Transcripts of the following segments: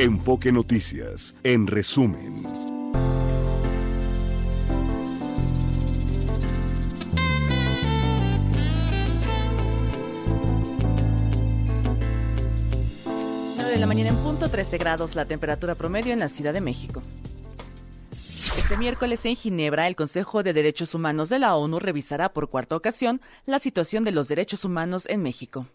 Enfoque Noticias, en resumen. de la mañana en punto, 13 grados la temperatura promedio en la Ciudad de México. Este miércoles en Ginebra, el Consejo de Derechos Humanos de la ONU revisará por cuarta ocasión la situación de los derechos humanos en México.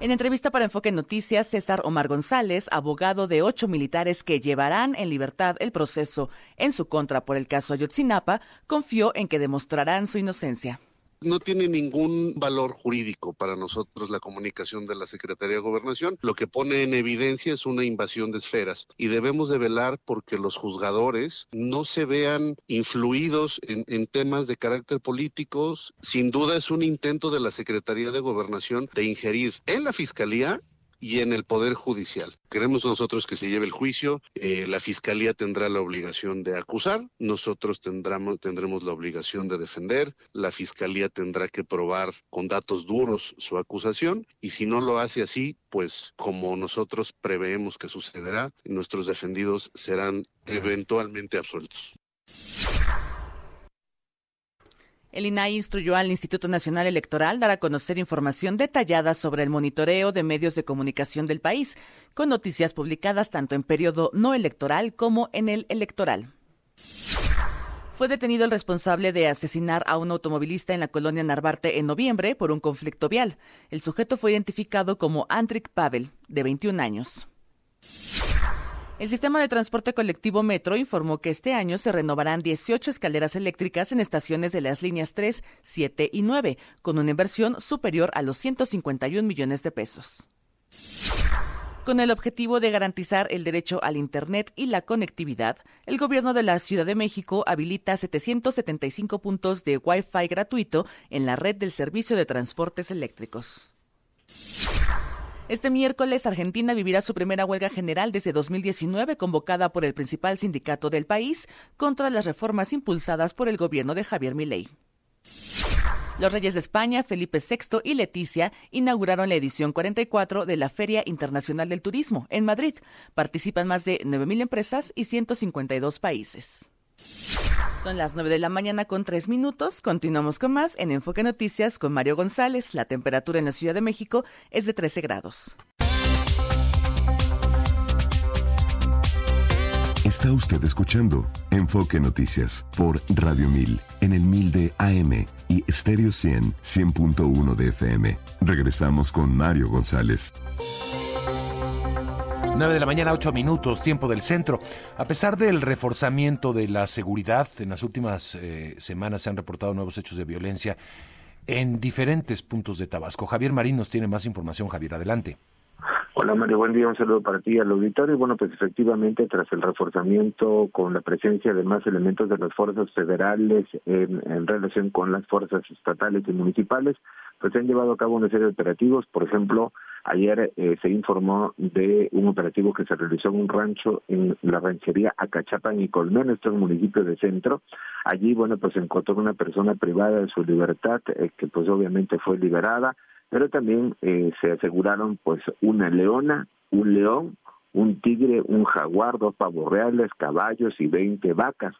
En entrevista para Enfoque Noticias, César Omar González, abogado de ocho militares que llevarán en libertad el proceso en su contra por el caso Ayotzinapa, confió en que demostrarán su inocencia. No tiene ningún valor jurídico para nosotros la comunicación de la Secretaría de Gobernación. Lo que pone en evidencia es una invasión de esferas y debemos de velar porque los juzgadores no se vean influidos en, en temas de carácter políticos. Sin duda es un intento de la Secretaría de Gobernación de ingerir en la Fiscalía y en el Poder Judicial. Queremos nosotros que se lleve el juicio, eh, la Fiscalía tendrá la obligación de acusar, nosotros tendremos, tendremos la obligación de defender, la Fiscalía tendrá que probar con datos duros su acusación y si no lo hace así, pues como nosotros preveemos que sucederá, nuestros defendidos serán eventualmente absueltos. El INAI instruyó al Instituto Nacional Electoral dar a conocer información detallada sobre el monitoreo de medios de comunicación del país, con noticias publicadas tanto en periodo no electoral como en el electoral. Fue detenido el responsable de asesinar a un automovilista en la colonia Narvarte en noviembre por un conflicto vial. El sujeto fue identificado como Andrik Pavel, de 21 años. El sistema de transporte colectivo Metro informó que este año se renovarán 18 escaleras eléctricas en estaciones de las líneas 3, 7 y 9, con una inversión superior a los 151 millones de pesos. Con el objetivo de garantizar el derecho al Internet y la conectividad, el gobierno de la Ciudad de México habilita 775 puntos de Wi-Fi gratuito en la red del servicio de transportes eléctricos. Este miércoles, Argentina vivirá su primera huelga general desde 2019, convocada por el principal sindicato del país contra las reformas impulsadas por el gobierno de Javier Milei. Los reyes de España, Felipe VI y Leticia, inauguraron la edición 44 de la Feria Internacional del Turismo en Madrid. Participan más de 9.000 empresas y 152 países. Son las 9 de la mañana con 3 minutos. Continuamos con más en Enfoque Noticias con Mario González. La temperatura en la Ciudad de México es de 13 grados. Está usted escuchando Enfoque Noticias por Radio 1000 en el 1000 de AM y Stereo 100 100.1 de FM. Regresamos con Mario González. 9 de la mañana, 8 minutos, tiempo del centro. A pesar del reforzamiento de la seguridad, en las últimas eh, semanas se han reportado nuevos hechos de violencia en diferentes puntos de Tabasco. Javier Marín nos tiene más información. Javier, adelante. Hola Mario, buen día, un saludo para ti al auditorio. Bueno, pues efectivamente, tras el reforzamiento con la presencia de más elementos de las fuerzas federales en, relación con las fuerzas estatales y municipales, pues se han llevado a cabo una serie de operativos. Por ejemplo, ayer eh, se informó de un operativo que se realizó en un rancho en la ranchería Acachapan y Colmén, esto es un municipio de centro. Allí, bueno, pues se encontró una persona privada de su libertad, eh, que pues obviamente fue liberada, pero también eh, se aseguraron pues una leona, un león, un tigre, un jaguar, dos pavos reales, caballos y 20 vacas.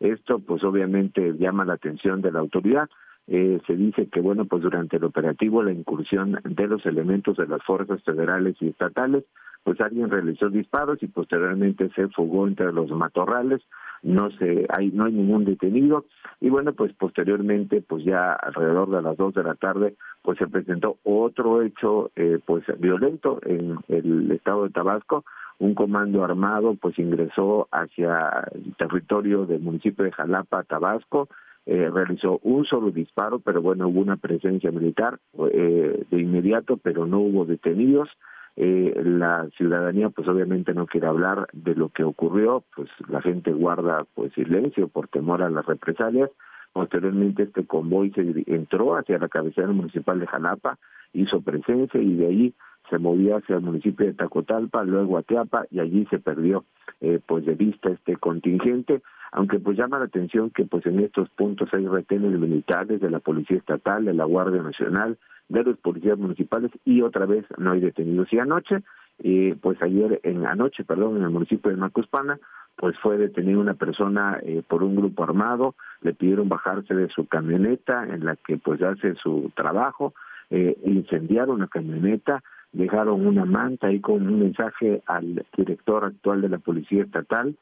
Esto pues obviamente llama la atención de la autoridad. Eh, se dice que bueno pues durante el operativo la incursión de los elementos de las fuerzas federales y estatales pues alguien realizó disparos y posteriormente se fugó entre los matorrales. No se hay no hay ningún detenido. Y bueno pues posteriormente pues ya alrededor de las dos de la tarde pues se presentó otro hecho eh, pues violento en el estado de Tabasco. Un comando armado pues ingresó hacia el territorio del municipio de Jalapa Tabasco eh, realizó un solo disparo, pero bueno, hubo una presencia militar eh, de inmediato, pero no hubo detenidos. Eh, la ciudadanía pues obviamente no quiere hablar de lo que ocurrió, pues la gente guarda pues silencio por temor a las represalias. Posteriormente este convoy se entró hacia la cabecera municipal de Jalapa, hizo presencia y de ahí se movía hacia el municipio de Tacotalpa, luego a Teapa y allí se perdió eh, pues de vista este contingente aunque pues llama la atención que pues en estos puntos hay retenes militares de la Policía Estatal, de la Guardia Nacional, de los policías municipales y otra vez no hay detenidos. Y anoche y pues ayer en anoche, perdón, en el municipio de Macuspana, pues fue detenida una persona eh, por un grupo armado, le pidieron bajarse de su camioneta en la que pues hace su trabajo, eh, incendiaron la camioneta, dejaron una manta ahí con un mensaje al director actual de la Policía Estatal.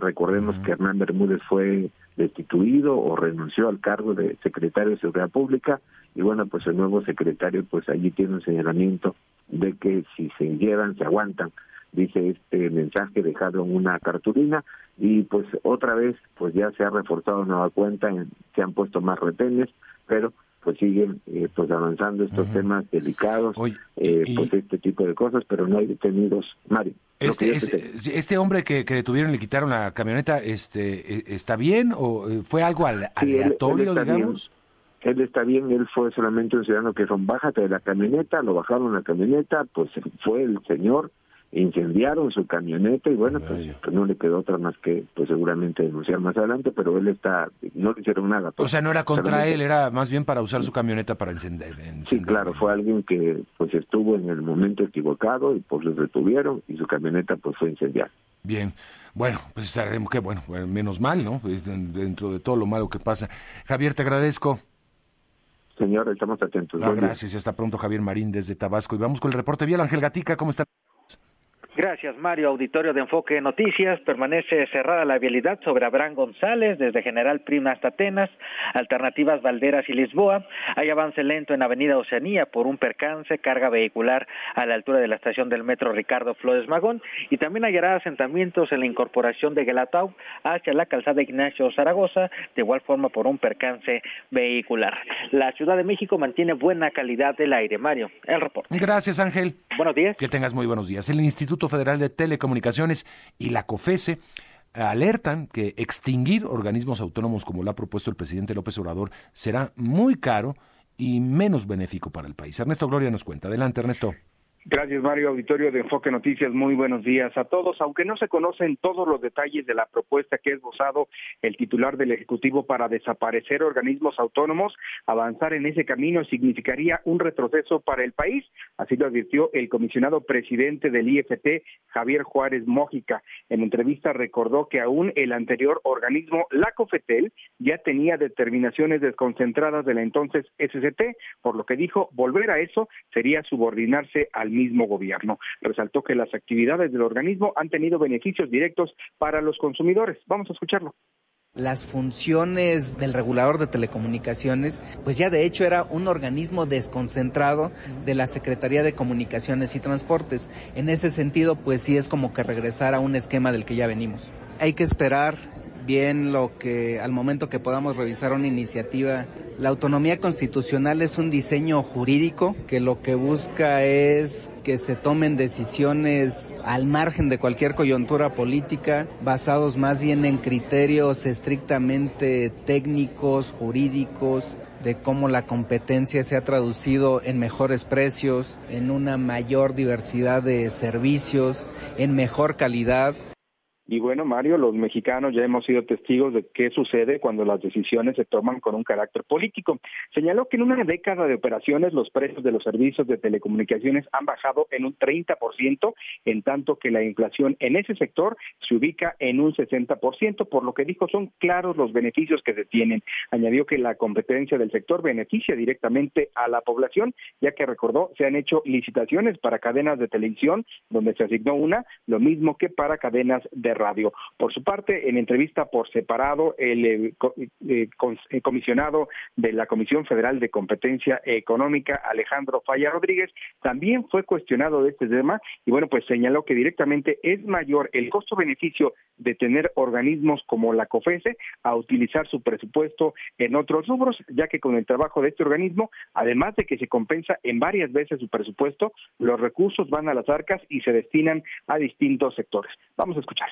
Recordemos que Hernán Bermúdez fue destituido o renunció al cargo de secretario de Seguridad Pública. Y bueno, pues el nuevo secretario pues allí tiene un señalamiento de que si se llevan, se aguantan, dice este mensaje dejado en una cartulina. Y pues otra vez pues ya se ha reforzado nueva cuenta, se han puesto más retenes, pero pues siguen eh, pues avanzando estos temas delicados, eh, pues este tipo de cosas, pero no hay detenidos, Mario. Este, este, este, hombre que, que detuvieron le quitaron la camioneta, este, eh, ¿está bien o fue algo aleatorio, digamos? Él está bien, él fue solamente un ciudadano que son bájate de la camioneta, lo bajaron la camioneta, pues fue el señor, incendiaron su camioneta y bueno, pues, pues, no le quedó otra más que pues seguramente denunciar más adelante, pero él está, no le hicieron nada. o sea, no era contra él, era más bien para usar su camioneta para encender. Sí, claro, fue alguien que pues estuvo en el momento equivocado y pues lo detuvieron y su camioneta pues fue incendiada. Bien, bueno, pues estaremos que bueno, menos mal, ¿no? Pues, dentro de todo lo malo que pasa. Javier, te agradezco. Señor, estamos atentos. gracias y hasta pronto, Javier Marín desde Tabasco. Y vamos con el reporte vial. Ángel Gatica, ¿cómo está? Gracias, Mario. Auditorio de Enfoque Noticias. Permanece cerrada la vialidad sobre Abraham González, desde General Prima hasta Atenas, Alternativas Valderas y Lisboa. Hay avance lento en Avenida Oceanía por un percance, carga vehicular a la altura de la estación del metro Ricardo Flores Magón. Y también hallará asentamientos en la incorporación de Gelatau hacia la calzada Ignacio Zaragoza, de igual forma por un percance vehicular. La Ciudad de México mantiene buena calidad del aire. Mario, el reporte. Gracias, Ángel. Buenos días. Que tengas muy buenos días. El Instituto Federal de Telecomunicaciones y la COFESE alertan que extinguir organismos autónomos como lo ha propuesto el presidente López Obrador será muy caro y menos benéfico para el país. Ernesto Gloria nos cuenta. Adelante, Ernesto. Gracias, Mario. Auditorio de Enfoque Noticias, muy buenos días a todos. Aunque no se conocen todos los detalles de la propuesta que ha esbozado el titular del Ejecutivo para desaparecer organismos autónomos, avanzar en ese camino significaría un retroceso para el país, así lo advirtió el comisionado presidente del IFT, Javier Juárez Mójica. En entrevista recordó que aún el anterior organismo, la COFETEL, ya tenía determinaciones desconcentradas de la entonces SCT, por lo que dijo volver a eso sería subordinarse al mismo gobierno. Resaltó que las actividades del organismo han tenido beneficios directos para los consumidores. Vamos a escucharlo las funciones del regulador de telecomunicaciones, pues ya de hecho era un organismo desconcentrado de la Secretaría de Comunicaciones y Transportes. En ese sentido, pues sí es como que regresar a un esquema del que ya venimos. Hay que esperar bien lo que al momento que podamos revisar una iniciativa, la autonomía constitucional es un diseño jurídico que lo que busca es que se tomen decisiones al margen de cualquier coyuntura política, basados más bien en criterios estrictamente técnicos, jurídicos, de cómo la competencia se ha traducido en mejores precios, en una mayor diversidad de servicios, en mejor calidad. Y bueno, Mario, los mexicanos ya hemos sido testigos de qué sucede cuando las decisiones se toman con un carácter político. Señaló que en una década de operaciones los precios de los servicios de telecomunicaciones han bajado en un 30%, en tanto que la inflación en ese sector se ubica en un 60%, por lo que dijo son claros los beneficios que se tienen. Añadió que la competencia del sector beneficia directamente a la población, ya que recordó se han hecho licitaciones para cadenas de televisión donde se asignó una, lo mismo que para cadenas de radio. Por su parte, en entrevista por separado, el, eh, eh, eh, comisionado de la Comisión Federal de Competencia Económica, Alejandro Falla Rodríguez, también fue cuestionado de este tema y bueno, pues señaló que directamente es mayor el costo-beneficio de tener organismos como la COFESE a utilizar su presupuesto en otros rubros, ya que con el trabajo de este organismo, además de que se compensa en varias veces su presupuesto, los recursos van a las arcas y se destinan a distintos sectores. Vamos a escuchar.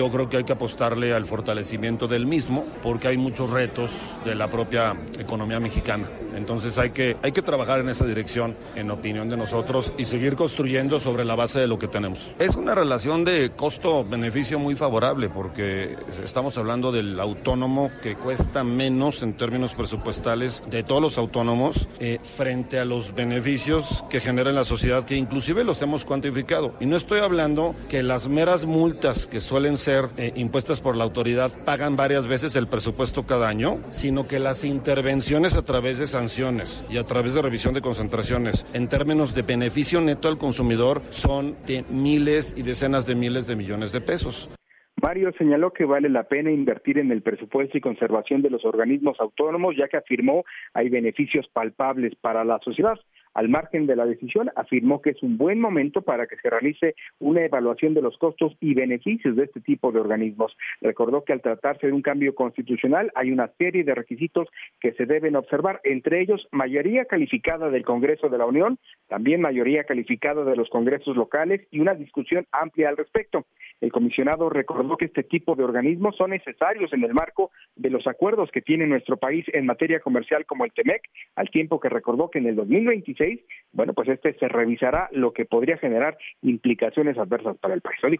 Yo creo que hay que apostarle al fortalecimiento del mismo porque hay muchos retos de la propia economía mexicana. Entonces hay que, hay que trabajar en esa dirección, en opinión de nosotros, y seguir construyendo sobre la base de lo que tenemos. Es una relación de costo-beneficio muy favorable porque estamos hablando del autónomo que cuesta menos en términos presupuestales de todos los autónomos eh, frente a los beneficios que genera en la sociedad que inclusive los hemos cuantificado. Y no estoy hablando que las meras multas que suelen ser eh, impuestas por la autoridad pagan varias veces el presupuesto cada año, sino que las intervenciones a través de sanciones y a través de revisión de concentraciones en términos de beneficio neto al consumidor son de miles y decenas de miles de millones de pesos. Mario señaló que vale la pena invertir en el presupuesto y conservación de los organismos autónomos, ya que afirmó hay beneficios palpables para la sociedad. Al margen de la decisión, afirmó que es un buen momento para que se realice una evaluación de los costos y beneficios de este tipo de organismos. Recordó que al tratarse de un cambio constitucional hay una serie de requisitos que se deben observar, entre ellos mayoría calificada del Congreso de la Unión, también mayoría calificada de los congresos locales y una discusión amplia al respecto. El comisionado recordó que este tipo de organismos son necesarios en el marco de los acuerdos que tiene nuestro país en materia comercial como el TEMEC, al tiempo que recordó que en el 2026 bueno, pues este se revisará lo que podría generar implicaciones adversas para el país. Lo.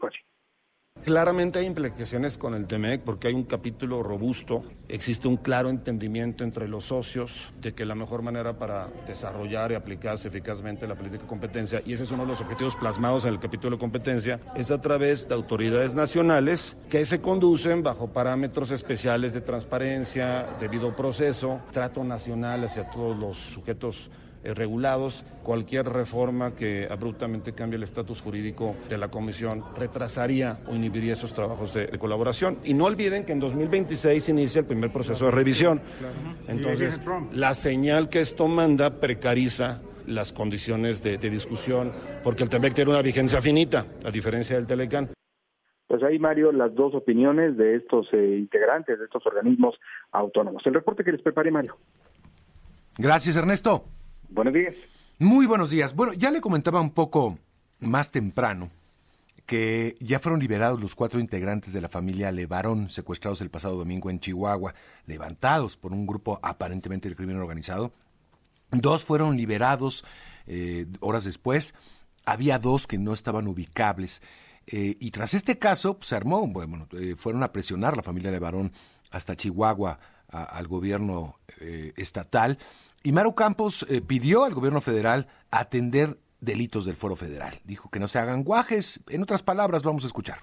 Claramente hay implicaciones con el TEMEC porque hay un capítulo robusto, existe un claro entendimiento entre los socios de que la mejor manera para desarrollar y aplicarse eficazmente la política de competencia, y ese es uno de los objetivos plasmados en el capítulo de competencia, es a través de autoridades nacionales que se conducen bajo parámetros especiales de transparencia, debido proceso, trato nacional hacia todos los sujetos regulados. Cualquier reforma que abruptamente cambie el estatus jurídico de la Comisión retrasaría o inhibiría esos trabajos de, colaboración. Y no olviden que en 2026 inicia el primer proceso de revisión. Entonces, la señal que esto manda precariza las condiciones de, discusión, porque el TEMEC tiene una vigencia finita, a diferencia del Telecán. Pues ahí, Mario, las dos opiniones de estos eh, integrantes, de estos organismos autónomos. El reporte que les preparé, Mario. Gracias, Ernesto. Buenos días. Muy buenos días. Bueno, ya le comentaba un poco más temprano que ya fueron liberados los cuatro integrantes de la familia Levarón, secuestrados el pasado domingo en Chihuahua, levantados por un grupo aparentemente del crimen organizado. Dos fueron liberados eh, horas después. Había dos que no estaban ubicables. Eh, y tras este caso, pues, se armó, bueno, eh, fueron a presionar la familia Levarón hasta Chihuahua al gobierno estatal y Maru Campos eh, pidió al gobierno federal atender delitos del foro federal. Dijo que no se hagan guajes. En otras palabras, vamos a escuchar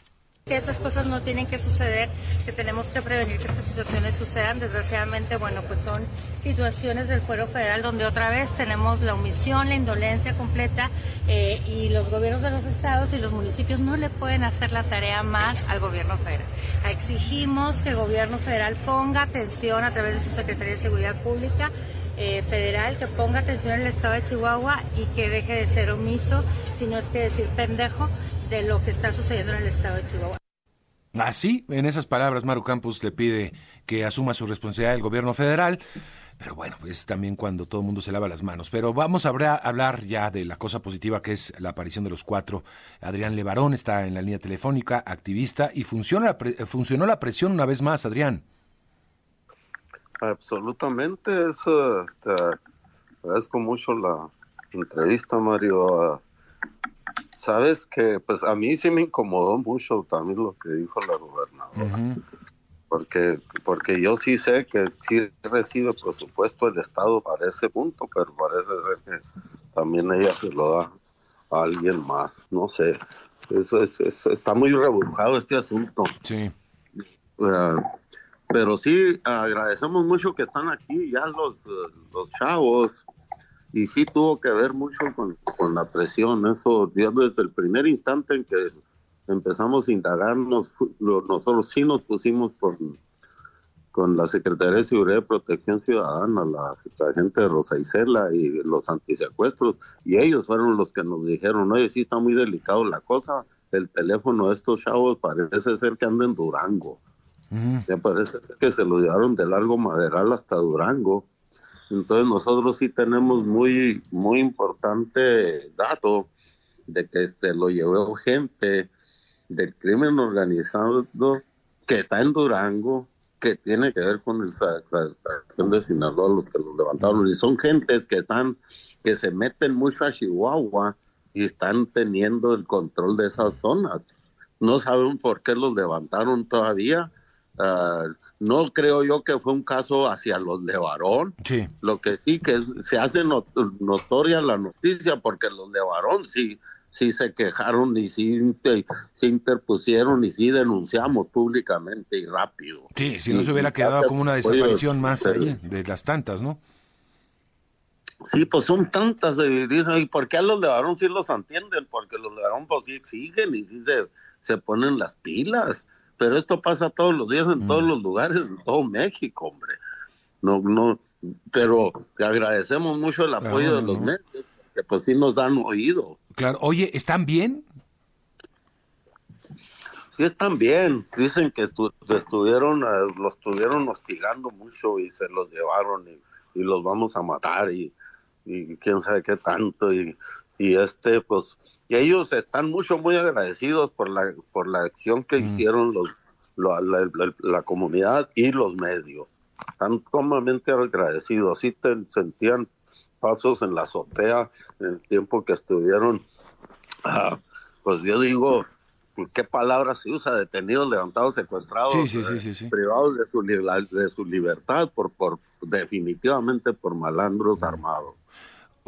que esas cosas no tienen que suceder, que tenemos que prevenir que estas situaciones sucedan. Desgraciadamente, bueno, pues son situaciones del fuero federal donde otra vez tenemos la omisión, la indolencia completa eh, y los gobiernos de los estados y los municipios no le pueden hacer la tarea más al gobierno federal. Exigimos que el gobierno federal ponga atención a través de su Secretaría de Seguridad Pública eh, federal que ponga atención en el estado de Chihuahua y que deje de ser omiso, si no es que decir pendejo, de lo que está sucediendo en el estado de Chihuahua. Así, en esas palabras, Maru Campos le pide que asuma su responsabilidad el gobierno federal. Pero bueno, es también cuando todo el mundo se lava las manos. Pero vamos a hablar ya de la cosa positiva que es la aparición de los cuatro. Adrián Levarón está en la línea telefónica, activista, y funciona, funcionó la presión una vez más, Adrián. Absolutamente, eso, te agradezco mucho la entrevista, Mario. Sabes que, pues a mí sí me incomodó mucho también lo que dijo la gobernadora, porque, porque yo sí sé que sí recibe presupuesto el Estado para ese punto, pero parece ser que también ella se lo da a alguien más, no sé. Eso es, está muy rebujado este asunto. Sí. Pero sí, agradecemos mucho que están aquí ya los, los chavos. Y sí tuvo que ver mucho con, con la presión. Eso, desde el primer instante en que empezamos a indagarnos, nosotros sí nos pusimos con, con la Secretaría de Seguridad y Protección Ciudadana, la, gente de Rosa Isela y los antisecuestros, y ellos fueron los que nos dijeron, oye, sí está muy delicado la cosa, el teléfono de estos chavos parece ser que andan en Durango. Me parece que se lo llevaron de largo maderal hasta Durango. Entonces nosotros sí tenemos muy, muy importante dato de que se lo llevó gente del crimen organizado que está en Durango, que tiene que ver con el extracción de Sinaloa, los que los levantaron, y son gentes que están, que se meten mucho a Chihuahua y están teniendo el control de esas zonas. No saben por qué los levantaron todavía. Ah, no creo yo que fue un caso hacia los de Varón. Sí. Lo que sí que se hace notoria la noticia porque los de Varón sí sí se quejaron y sí se interpusieron y sí denunciamos públicamente y rápido. Sí, si no se hubiera quedado como una desaparición más ahí, de las tantas, ¿no? Sí, pues son tantas, eh, dicen, ¿y por qué a los de varón sí los entienden? Porque los de varón pues sí exigen y sí se, se ponen las pilas, pero esto pasa todos los días en todos mm. los lugares, en todo México, hombre. No, no, pero agradecemos mucho el apoyo de los medios, que pues sí nos dan oído. Claro, oye, ¿están bien? Sí, están bien. Dicen que estuvieron, eh, los estuvieron hostigando mucho y se los llevaron y, los vamos a matar y, quién sabe qué tanto. Y, este, pues, y ellos están mucho, muy agradecidos por la, por la acción que mm. hicieron los, la, comunidad y los medios. Están sumamente agradecidos. Sí te sentían pasos en la azotea en el tiempo que estuvieron, ah, pues yo digo, ¿qué palabra se usa? Detenidos, levantados, secuestrados, privados de su, de su libertad por, por definitivamente por malandros armados.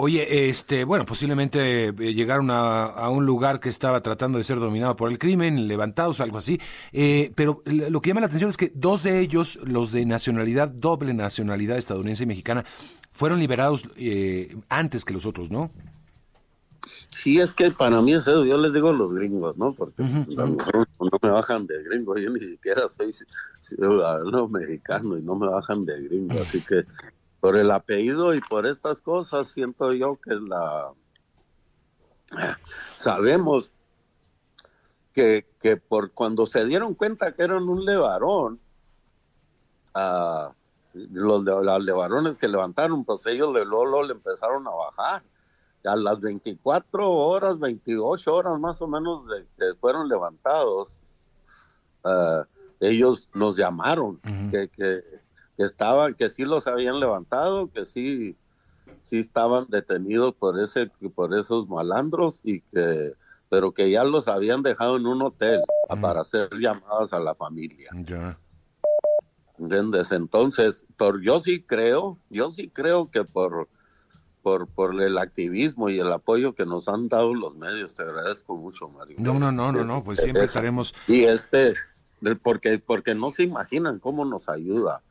Oye, este, bueno, posiblemente eh, llegaron a, un lugar que estaba tratando de ser dominado por el crimen, levantados, algo así. Eh, pero lo que llama la atención es que dos de ellos, los de nacionalidad, doble nacionalidad estadounidense y mexicana, fueron liberados eh, antes que los otros, ¿no? Sí, es que para mí es eso, yo les digo los gringos, ¿no? Porque no me bajan de gringo, yo ni siquiera soy ciudadano mexicano y no me bajan de gringo, así que por el apellido y por estas cosas siento yo que la... Sabemos que, que por cuando se dieron cuenta que eran un levarón, uh, los, de, los levarones que levantaron, pues ellos de Lolo le empezaron a bajar. A las 24 horas, 28 horas más o menos de que fueron levantados, uh, ellos nos llamaron que, que, estaban, que sí los habían levantado, que sí, sí estaban detenidos por ese, por esos malandros y que, pero que ya los habían dejado en un hotel para hacer llamadas a la familia. ¿Entiendes? Entonces, por, yo sí creo, yo sí creo que por, por, por el activismo y el apoyo que nos han dado los medios, te agradezco mucho, Mario. No, no, no, no, no, pues siempre estaremos. Y este, porque, porque no se imaginan cómo nos ayuda.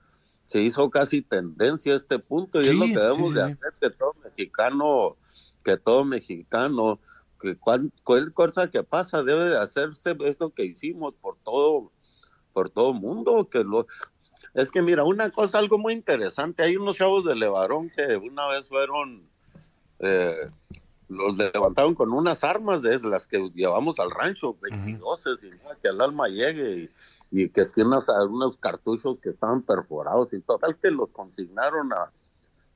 Se hizo casi tendencia a este punto y es lo que debemos de hacer, que todo mexicano, que todo mexicano, que cualquier cosa que pasa debe de hacerse esto que hicimos por todo por todo mundo, que lo, es que mira, una cosa, algo muy interesante, hay unos chavos de Levarón que una vez fueron, eh, los levantaron con unas armas de las que llevamos al rancho, 22, y que el alma llegue y, que es que unas, unos cartuchos que estaban perforados y total que los consignaron a,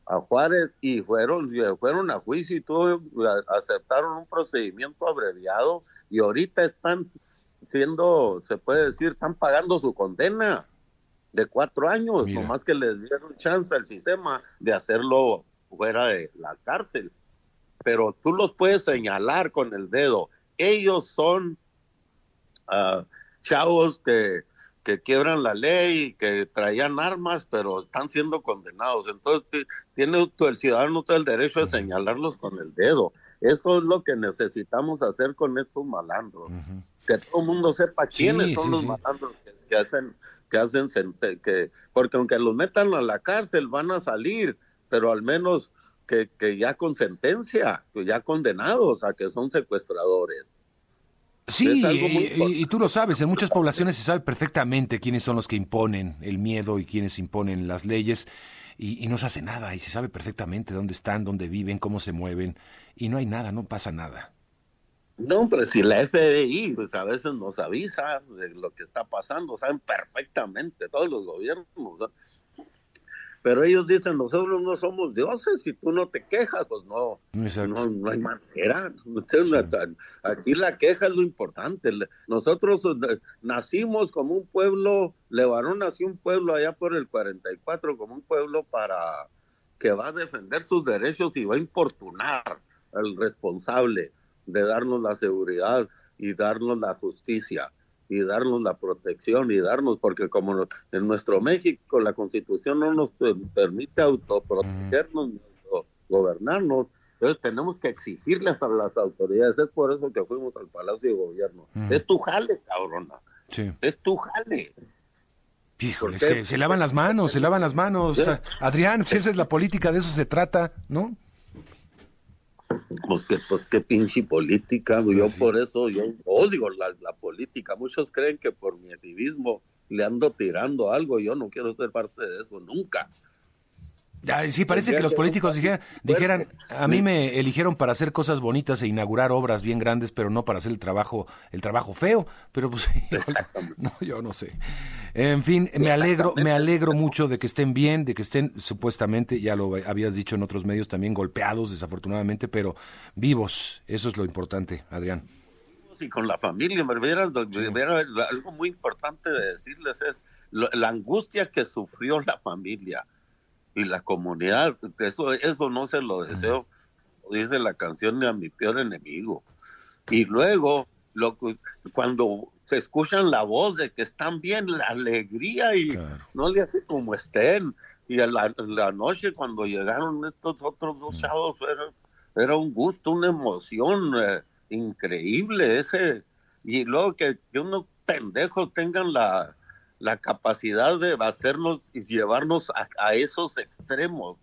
a Juárez y fueron, fueron a juicio y todo, aceptaron un procedimiento abreviado y ahorita están siendo, se puede decir, están pagando su condena de cuatro años, nomás que les dieron chance al sistema de hacerlo fuera de la cárcel. Pero tú los puedes señalar con el dedo. Ellos son uh, chavos que, que quiebran la ley, que traían armas, pero están siendo condenados. Entonces, tiene el ciudadano todo el derecho de señalarlos con el dedo. Eso es lo que necesitamos hacer con estos malandros. Que todo el mundo sepa quiénes son los malandros que hacen que hacen que porque aunque los metan a la cárcel van a salir, pero al menos que, que ya con sentencia, que ya condenados a que son secuestradores. Sí, y, tú lo sabes, en muchas poblaciones se sabe perfectamente quiénes son los que imponen el miedo y quiénes imponen las leyes y, y, no se hace nada y se sabe perfectamente dónde están, dónde viven, cómo se mueven y no hay nada, no pasa nada. No, pero si la FBI pues a veces nos avisa de lo que está pasando, saben perfectamente todos los gobiernos. Pero ellos dicen, nosotros no somos dioses, si tú no te quejas, pues no, no, no, hay manera. Aquí la queja es lo importante. Nosotros eh, nacimos como un pueblo, Levarón nació un pueblo allá por el 44, como un pueblo para que va a defender sus derechos y va a importunar al responsable de darnos la seguridad y darnos la justicia y darnos la protección y darnos, porque como en nuestro México la constitución no nos permite autoprotegernos, gobernarnos, entonces tenemos que exigirles a las autoridades, es por eso que fuimos al Palacio de Gobierno. Es tu jale, cabrona. Es tu jale. Híjole, es que se lavan las manos, se lavan las manos. Adrián, si esa es la política, de eso se trata, ¿no? Pues que, pues qué pinche política, yo pues por eso yo odio la, la, política. Muchos creen que por mi activismo le ando tirando algo, yo no quiero ser parte de eso nunca sí, parece que los políticos dijeran, a mí me eligieron para hacer cosas bonitas e inaugurar obras bien grandes, pero no para hacer el trabajo, el trabajo feo. Pero pues, no, yo no sé. En fin, me alegro, me alegro mucho de que estén bien, de que estén supuestamente, ya lo habías dicho en otros medios también, golpeados desafortunadamente, pero vivos. Eso es lo importante, Adrián. Y con la familia, me algo muy importante de decirles es la angustia que sufrió la familia y la comunidad. Eso, eso no se lo deseo, dice la canción de a mi peor enemigo. Y luego, lo, cuando se escuchan la voz de que están bien, la alegría y no le hace como estén. Y a la, noche cuando llegaron estos otros dos chavos, era, era un gusto, una emoción eh, increíble ese. Y luego que, que unos pendejos tengan la, la capacidad de hacernos y llevarnos a, esos extremos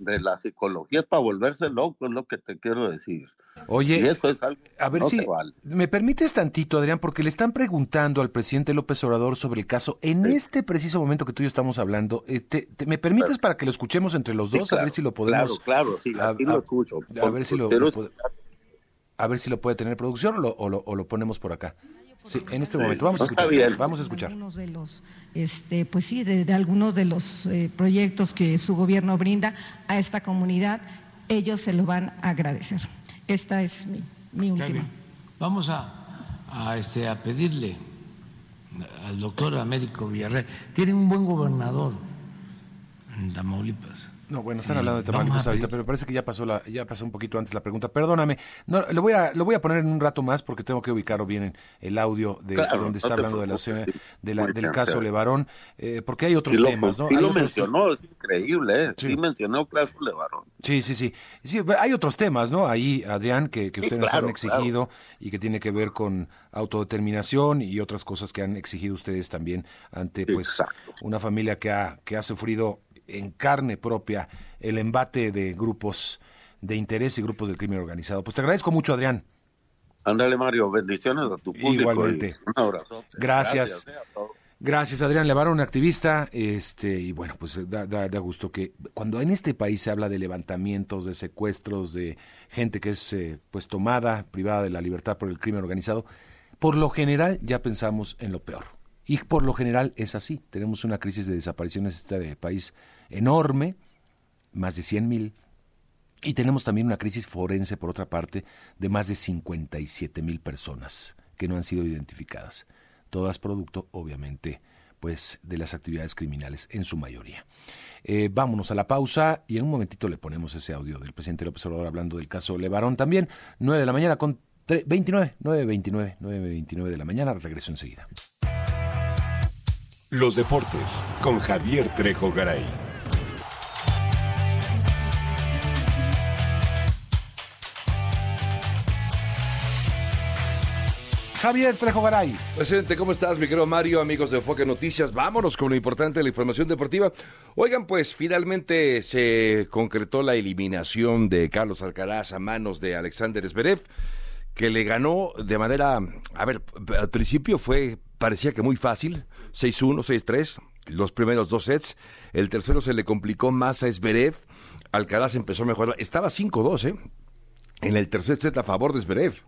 de la psicología para volverse loco, es lo que te quiero decir. Oye, a ver si me permites tantito, Adrián, porque le están preguntando al presidente López Obrador sobre el caso en este preciso momento que tú y yo estamos hablando. Eh, ¿Me permites para que lo escuchemos entre los dos? a ver si lo podemos. Claro, claro, sí, aquí lo escucho. A, ver si lo, a ver si lo puede tener producción o lo ponemos por acá. Sí, en este momento. Vamos a escuchar. Vamos a escuchar. de los, este, pues sí, de, algunos de los eh, proyectos que su gobierno brinda a esta comunidad, ellos se lo van a agradecer. Esta es mi, mi última. Vamos a, a, este, a pedirle al doctor Américo Villarreal. Tiene un buen gobernador en Tamaulipas. No, bueno, están hablando de Tamaulipas ahorita, pero parece que ya pasó la, ya pasó un poquito antes la pregunta. Perdóname, no, lo voy a, lo voy a poner en un rato más porque tengo que ubicarlo bien en el audio de donde está hablando de la, de la del caso Levarón, eh, porque hay otros temas, ¿no? Sí lo mencionó, es increíble, ¿eh? sí. mencionó el caso Levarón. Sí, sí, sí, sí. hay otros temas, ¿no? Ahí, Adrián, que, que ustedes han exigido y que tiene que ver con autodeterminación y otras cosas que han exigido ustedes también ante, pues, una familia que ha, que ha sufrido en carne propia el embate de grupos de interés y grupos del crimen organizado. Pues te agradezco mucho, Adrián. Ándale, Mario, bendiciones a tu público. Igualmente. Un abrazo. Gracias. Gracias, Adrián Levarón, activista. Este, y bueno, pues da, da, gusto que cuando en este país se habla de levantamientos, de secuestros, de gente que es eh, pues tomada, privada de la libertad por el crimen organizado, por lo general ya pensamos en lo peor. Y por lo general es así. Tenemos una crisis de desapariciones en este país enorme, más de 100 mil, y tenemos también una crisis forense, por otra parte, de más de 57 mil personas que no han sido identificadas. Todas producto, obviamente, pues de las actividades criminales en su mayoría. Eh, vámonos a la pausa y en un momentito le ponemos ese audio del presidente López Obrador hablando del caso Levarón también. 9 de la mañana con 29, 9.29, 9.29 de la mañana. Regreso enseguida. Los deportes con Javier Trejo Garay. Javier Trejo Garay. Presidente, ¿cómo estás, mi querido Mario? Amigos de Enfoque Noticias, vámonos con lo importante de la información deportiva. Oigan, pues finalmente se concretó la eliminación de Carlos Alcaraz a manos de Alexander Zverev, que le ganó de manera, a ver, al principio fue, parecía que muy fácil, 6-1, 6-3, los primeros dos sets, el tercero se le complicó más a Zverev, Alcaraz empezó a mejorar, estaba 5-2, ¿eh? En el tercer set a favor de Zverev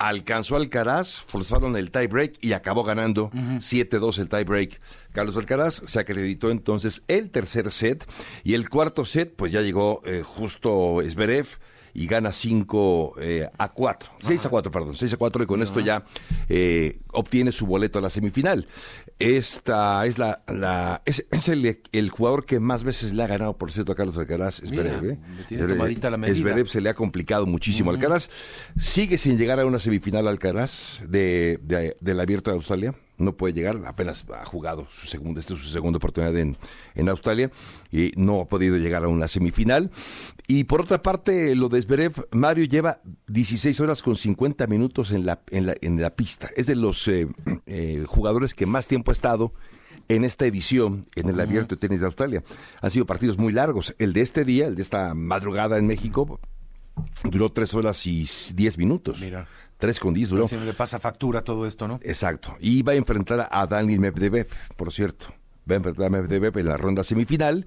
alcanzó Alcaraz, forzaron el tie break y acabó ganando 7-2 el tie break. Carlos Alcaraz se acreditó entonces el tercer set y el cuarto set, pues ya llegó eh, justo Zverev y gana 5 eh, a 4, 6 a 4, perdón, 6 a 4 y con esto ya eh, obtiene su boleto a la semifinal. Esta es la, la es, el, el, jugador que más veces le ha ganado, por cierto, a Carlos Alcaraz, Zverev. ¿eh? Zverev se le ha complicado muchísimo. Alcaraz sigue sin llegar a una semifinal Alcaraz de, de, del Abierto de Australia no puede llegar, apenas ha jugado su segunda, esta es su segunda oportunidad en, en, Australia y no ha podido llegar a una semifinal. Y por otra parte, lo de Zverev, Mario lleva 16 horas con 50 minutos en la, en la, en la pista. Es de los eh, eh, jugadores que más tiempo ha estado en esta edición, en el Abierto de Tenis de Australia. Han sido partidos muy largos. El de este día, el de esta madrugada en México, duró tres horas y diez minutos. Mira. Tres con diez duró. Siempre le pasa factura todo esto, ¿no? Exacto. Y va a enfrentar a Dani Medvedev, por cierto. Va a enfrentar a Medvedev en la ronda semifinal.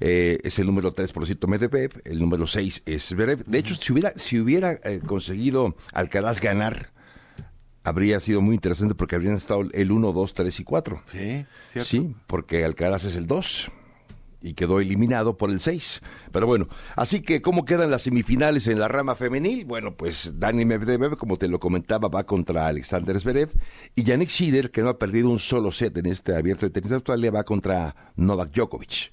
Eh, es el número 3, por cierto, Medvedev. El número 6 es Zverev. De hecho, si hubiera, si hubiera eh, conseguido Alcaraz ganar, habría sido muy interesante porque habrían estado el 1, 2, 3 y 4. Sí, ¿cierto? Sí, porque Alcaraz es el 2 y quedó eliminado por el 6. Pero bueno, así que ¿cómo quedan las semifinales en la rama femenil? Bueno, pues Dani Medvedev, como te lo comentaba, va contra Alexander Zverev y Yannick Sider, que no ha perdido un solo set en este abierto de tenis de Australia, va contra Novak Djokovic.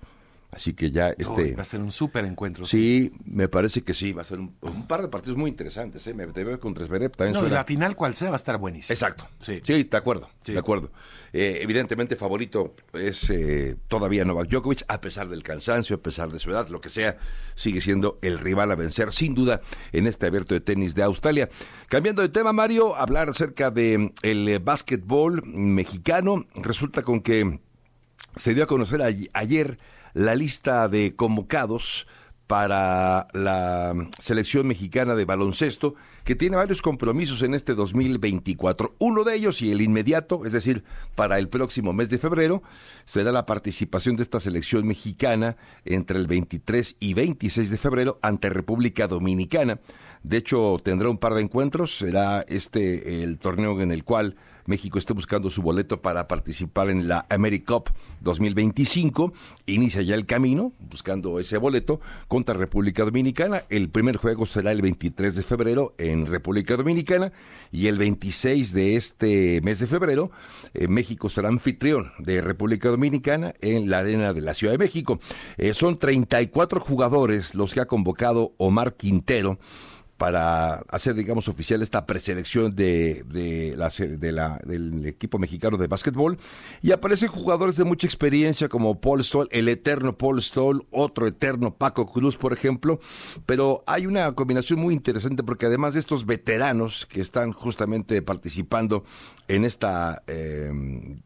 Así que ya este... va a ser un súper encuentro. Sí, me parece que sí, va a ser un, par de partidos muy interesantes. ¿eh? Medvedev contra Zverev también no, suena... y la final cual sea va a estar buenísima. Exacto. Sí, sí de acuerdo, sí. de acuerdo. Eh, evidentemente favorito es eh, todavía Novak Djokovic, a pesar del cansancio, a pesar de su edad, lo que sea, sigue siendo el rival a vencer, sin duda, en este abierto de tenis de Australia. Cambiando de tema, Mario, hablar acerca de el básquetbol mexicano. Resulta con que se dio a conocer ayer la lista de convocados para la selección mexicana de baloncesto, que tiene varios compromisos en este 2024. Uno de ellos y el inmediato, es decir, para el próximo mes de febrero, será la participación de esta selección mexicana entre el 23 y 26 de febrero ante República Dominicana. De hecho, tendrá un par de encuentros. Será este el torneo en el cual México está buscando su boleto para participar en la AmeriCup 2025. Inicia ya el camino buscando ese boleto contra República Dominicana. El primer juego será el 23 de febrero República Dominicana y el 26 de este mes de febrero eh, México será anfitrión de República Dominicana en la arena de la Ciudad de México. Eh, son 34 jugadores los que ha convocado Omar Quintero para hacer, digamos, oficial esta preselección de, de, la, de la, del equipo mexicano de básquetbol. Y aparecen jugadores de mucha experiencia como Paul Stoll, el eterno Paul Stoll, otro eterno Paco Cruz, por ejemplo. Pero hay una combinación muy interesante porque además de estos veteranos que están justamente participando en esta, eh,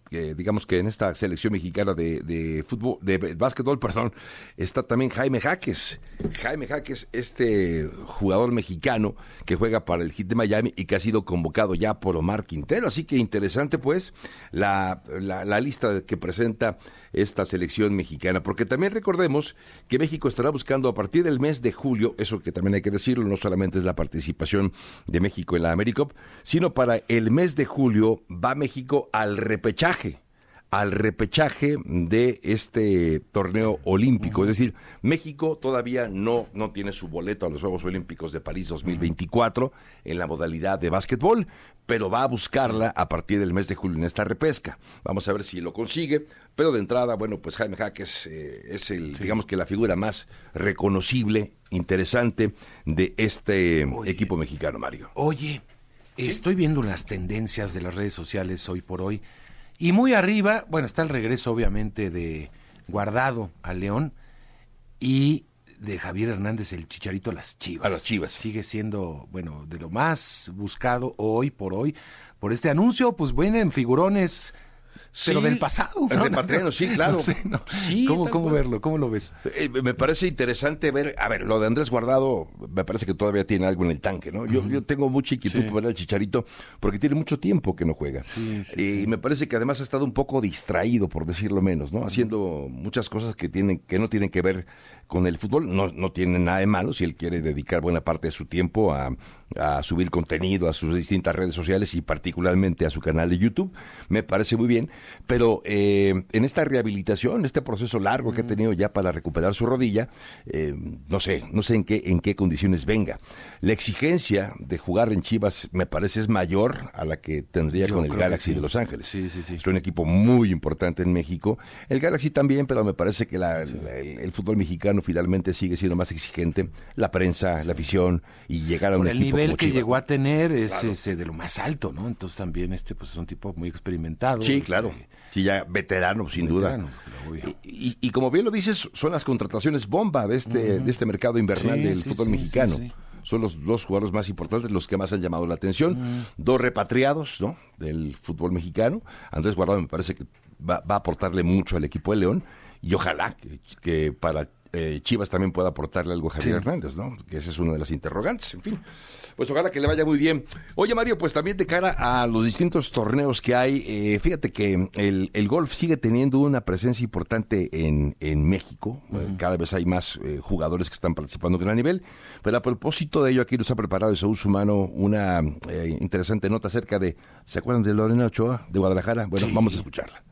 digamos que en esta selección mexicana de, de fútbol, de básquetbol, perdón, está también Jaime Jaques. Jaime Jaques, este jugador mexicano que juega para el Hit de Miami y que ha sido convocado ya por Omar Quintero. Así que interesante pues la, la, la lista que presenta esta selección mexicana, porque también recordemos que México estará buscando a partir del mes de julio, eso que también hay que decirlo, no solamente es la participación de México en la AmeriCup, sino para el mes de julio va México al repechaje al repechaje de este torneo olímpico. Es decir, México todavía no, no tiene su boleto a los Juegos Olímpicos de París 2024 en la modalidad de básquetbol, pero va a buscarla a partir del mes de julio en esta repesca. Vamos a ver si lo consigue, pero de entrada, bueno, pues Jaime Jaques eh, es el, sí. digamos que la figura más reconocible, interesante de este oye, equipo mexicano, Mario. Oye, estoy viendo las tendencias de las redes sociales hoy por hoy. Y muy arriba, bueno, está el regreso obviamente de Guardado a León y de Javier Hernández el Chicharito a las Chivas. A las Chivas. Sigue siendo, bueno, de lo más buscado hoy por hoy. Por este anuncio, pues vienen figurones Sí, pero del pasado. ¿no? Repatriano, sí, claro. No sé, no. Sí, ¿Cómo, cómo verlo? ¿Cómo lo ves? Eh, me parece interesante ver, a ver, lo de Andrés Guardado, me parece que todavía tiene algo en el tanque, ¿no? Yo, uh -huh. yo tengo mucha inquietud sí. por ver al Chicharito, porque tiene mucho tiempo que no juega. Sí, y sí. me parece que además ha estado un poco distraído, por decirlo menos, ¿no? Haciendo muchas cosas que tienen, que no tienen que ver con el fútbol. No, no tiene nada de malo si él quiere dedicar buena parte de su tiempo a a subir contenido a sus distintas redes sociales y particularmente a su canal de YouTube. Me parece muy bien, pero eh, en esta rehabilitación, este proceso largo que ha tenido ya para recuperar su rodilla, eh, no sé, no sé en qué, en qué condiciones venga. La exigencia de jugar en Chivas me parece es mayor a la que tendría con el Galaxy de Los Ángeles. Sí, sí, sí. Es un equipo muy importante en México. El Galaxy también, pero me parece que la, el, fútbol mexicano finalmente sigue siendo más exigente. La prensa, la afición y llegar a un equipo nivel que llegó a tener es ese de lo más alto, ¿no? Entonces también este pues es un tipo muy experimentado. Sí, claro. Este, sí, ya veterano, sin duda. Y, como bien lo dices, son las contrataciones bomba de este, de este mercado invernal del fútbol mexicano. Son los dos jugadores más importantes, los que más han llamado la atención. Dos repatriados, ¿no? Del fútbol mexicano. Andrés Guardado me parece que va, a aportarle mucho al equipo de León y ojalá que para eh, Chivas también pueda aportarle algo a Javier Hernández, ¿no? Que esa es una de las interrogantes, en fin. Pues ojalá que le vaya muy bien. Oye, Mario, pues también de cara a los distintos torneos que hay, eh, fíjate que el, golf sigue teniendo una presencia importante en, México. Cada vez hay más eh, jugadores que están participando en gran nivel. Pero a propósito de ello, aquí nos ha preparado Saúl Humano una interesante nota acerca de, ¿se acuerdan de Lorena Ochoa de Guadalajara? Bueno, vamos a escucharla.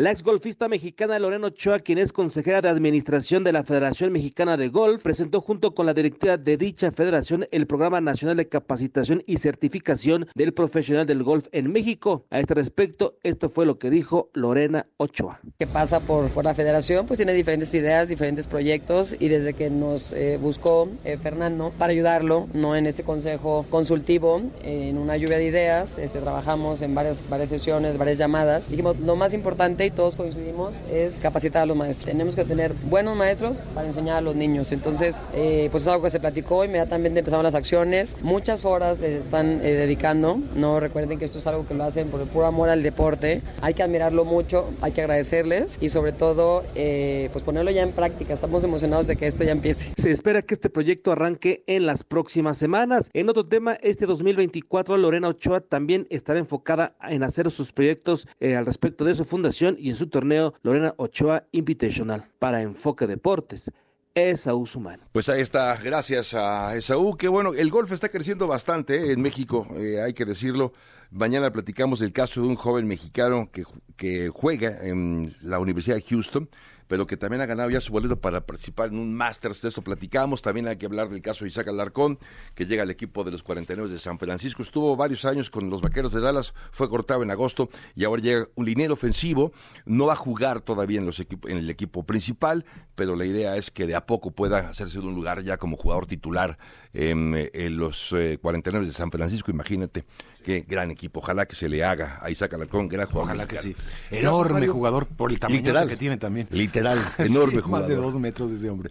La exgolfista mexicana Lorena Ochoa, quien es consejera de administración de la Federación Mexicana de Golf, presentó junto con la directiva de dicha federación el Programa Nacional de Capacitación y Certificación del Profesional del Golf en México. A este respecto, esto fue lo que dijo Lorena Ochoa. Que pasa por, por la federación, pues tiene diferentes ideas, diferentes proyectos y desde que nos eh, buscó eh, Fernando para ayudarlo, no en este consejo consultivo, en una lluvia de ideas, este, trabajamos en varias, varias sesiones, varias llamadas. Dijimos, lo más importante todos coincidimos es capacitar a los maestros. Tenemos que tener buenos maestros para enseñar a los niños. Entonces, eh, pues es algo que se platicó, inmediatamente empezaron las acciones. Muchas horas les están eh, dedicando. No recuerden que esto es algo que lo hacen por el puro amor al deporte. Hay que admirarlo mucho, hay que agradecerles y sobre todo, eh, pues ponerlo ya en práctica. Estamos emocionados de que esto ya empiece. Se espera que este proyecto arranque en las próximas semanas. En otro tema, este 2024 Lorena Ochoa también estará enfocada en hacer sus proyectos al respecto de su fundación y en su torneo Lorena Ochoa Invitational para Enfoque Deportes. Esaú Sumán. Pues ahí está, gracias a Esaú, que bueno, el golf está creciendo bastante eh, en México, eh, hay que decirlo. Mañana platicamos del caso de un joven mexicano que, que juega en la Universidad de Houston pero que también ha ganado ya su boleto para participar en un Masters. De esto platicamos. También hay que hablar del caso de Isaac Alarcón, que llega al equipo de los 49 de San Francisco. Estuvo varios años con los vaqueros de Dallas, fue cortado en agosto y ahora llega un liniero ofensivo. No va a jugar todavía en, los en el equipo principal, pero la idea es que de a poco pueda hacerse un lugar ya como jugador titular en, los 49 de San Francisco. Imagínate Qué gran equipo. Ojalá que se le haga a Isaac Alarcón, gran jugador. Ojalá que sí. Enorme jugador por el tamaño que tiene también. Literal, enorme jugador. Más de dos metros ese hombre.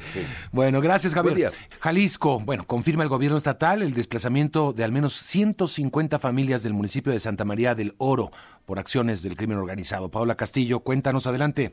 Bueno, gracias, Gabriel. Jalisco, bueno, confirma el gobierno estatal el desplazamiento de al menos 150 familias del municipio de Santa María del Oro por acciones del crimen organizado. Paola Castillo, cuéntanos adelante.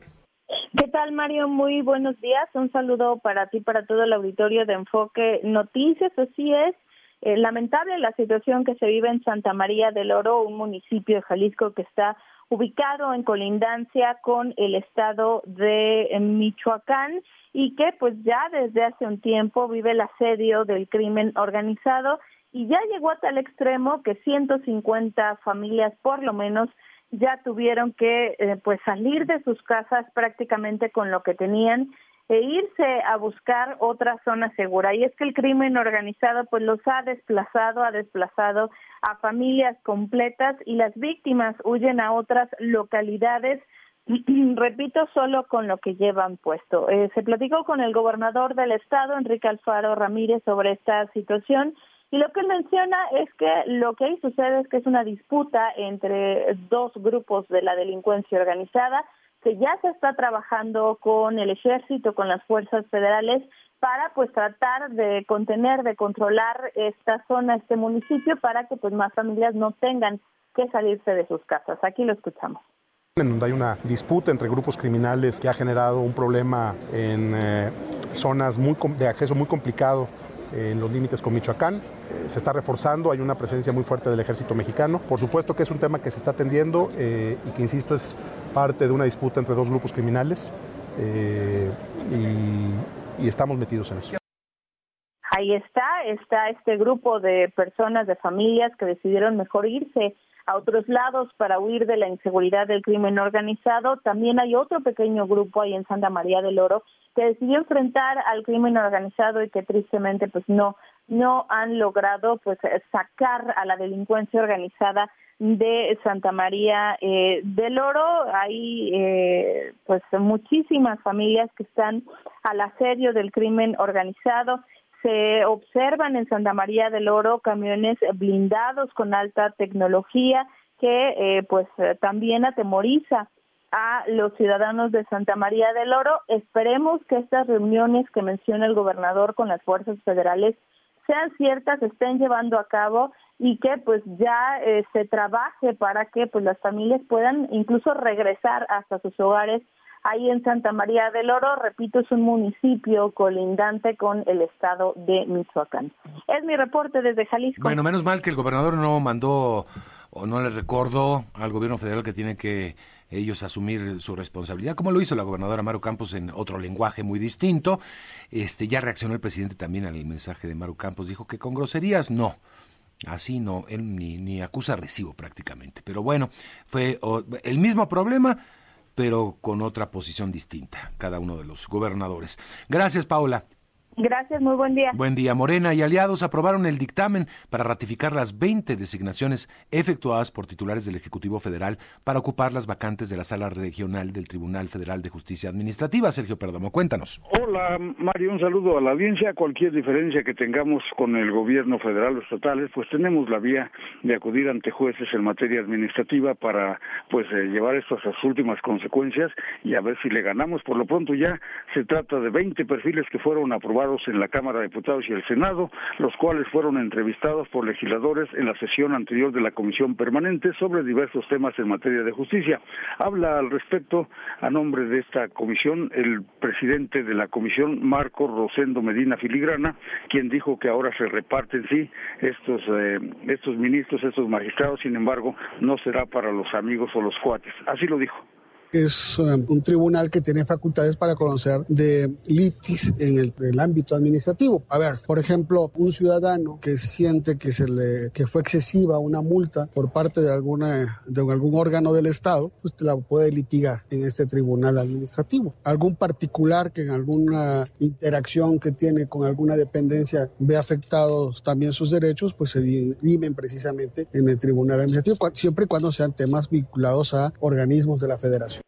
¿Qué tal, Mario? Muy buenos días. Un saludo para ti, para todo el auditorio de Enfoque Noticias. Así es, eh, lamentable la situación que se vive en Santa María del Oro, un municipio de Jalisco que está ubicado en colindancia con el estado de Michoacán y que pues ya desde hace un tiempo vive el asedio del crimen organizado y ya llegó a tal extremo que 150 familias por lo menos ya tuvieron que eh, pues salir de sus casas prácticamente con lo que tenían e irse a buscar otra zona segura. Y es que el crimen organizado pues los ha desplazado, ha desplazado a familias completas y las víctimas huyen a otras localidades repito, solo con lo que llevan puesto. Eh, se platicó con el gobernador del estado, Enrique Alfaro Ramírez, sobre esta situación y lo que él menciona es que lo que ahí sucede es que es una disputa entre dos grupos de la delincuencia organizada que ya se está trabajando con el ejército, con las fuerzas federales para pues tratar de contener, de controlar esta zona, este municipio para que pues más familias no tengan que salirse de sus casas. Aquí lo escuchamos en donde hay una disputa entre grupos criminales que ha generado un problema en eh, zonas muy de acceso muy complicado en los límites con Michoacán. Eh, se está reforzando, hay una presencia muy fuerte del ejército mexicano. Por supuesto que es un tema que se está atendiendo eh, y que, insisto, es parte de una disputa entre dos grupos criminales eh, y, y estamos metidos en eso. ahí está, está este grupo de personas, de familias que decidieron mejor irse a otros lados para huir de la inseguridad del crimen organizado. También hay otro pequeño grupo ahí en Santa María del Oro que decidió enfrentar al crimen organizado y que tristemente pues no no han logrado pues sacar a la delincuencia organizada de Santa María eh, del Oro. Hay eh, pues muchísimas familias que están al asedio del crimen organizado. Se observan en Santa María del Oro camiones blindados con alta tecnología que eh, pues también atemoriza a los ciudadanos de Santa María del Oro. Esperemos que estas reuniones que menciona el gobernador con las fuerzas federales sean ciertas, estén llevando a cabo y que pues ya eh, se trabaje para que pues las familias puedan incluso regresar hasta sus hogares ahí en Santa María del Oro, repito, es un municipio colindante con el estado de Michoacán. Es mi reporte desde Jalisco. Bueno, menos mal que el gobernador no mandó o no le recordó al gobierno federal que tiene que ellos asumir su responsabilidad, como lo hizo la gobernadora Maru Campos en otro lenguaje muy distinto. Este, ya reaccionó el presidente también al mensaje de Maru Campos, dijo que con groserías no. Así no, él ni, ni acusa recibo prácticamente. Pero bueno, fue el mismo problema, pero con otra posición distinta, cada uno de los gobernadores. Gracias, Paula. Gracias, muy buen día. Buen día. Morena y aliados aprobaron el dictamen para ratificar las 20 designaciones efectuadas por titulares del Ejecutivo Federal para ocupar las vacantes de la Sala Regional del Tribunal Federal de Justicia Administrativa. Sergio Perdomo, cuéntanos. Hola, Mario, un saludo a la audiencia. Cualquier diferencia que tengamos con el gobierno federal o estatales, pues tenemos la vía de acudir ante jueces en materia administrativa para pues eh, llevar esto a sus últimas consecuencias y a ver si le ganamos. Por lo pronto ya se trata de 20 perfiles que fueron aprobados en la Cámara de Diputados y el Senado, los cuales fueron entrevistados por legisladores en la sesión anterior de la Comisión Permanente sobre diversos temas en materia de justicia. Habla al respecto, a nombre de esta comisión, el presidente de la comisión, Marco Rosendo Medina Filigrana, quien dijo que ahora se reparten, sí, estos, eh, estos ministros, estos magistrados, sin embargo, no será para los amigos o los cuates. Así lo dijo es um, un tribunal que tiene facultades para conocer de litis en el, ámbito administrativo. A ver, por ejemplo, un ciudadano que siente que se le que fue excesiva una multa por parte de alguna de algún órgano del Estado, pues la puede litigar en este tribunal administrativo. Algún particular que en alguna interacción que tiene con alguna dependencia ve afectados también sus derechos, pues se dirimen precisamente en el tribunal administrativo, siempre y cuando sean temas vinculados a organismos de la Federación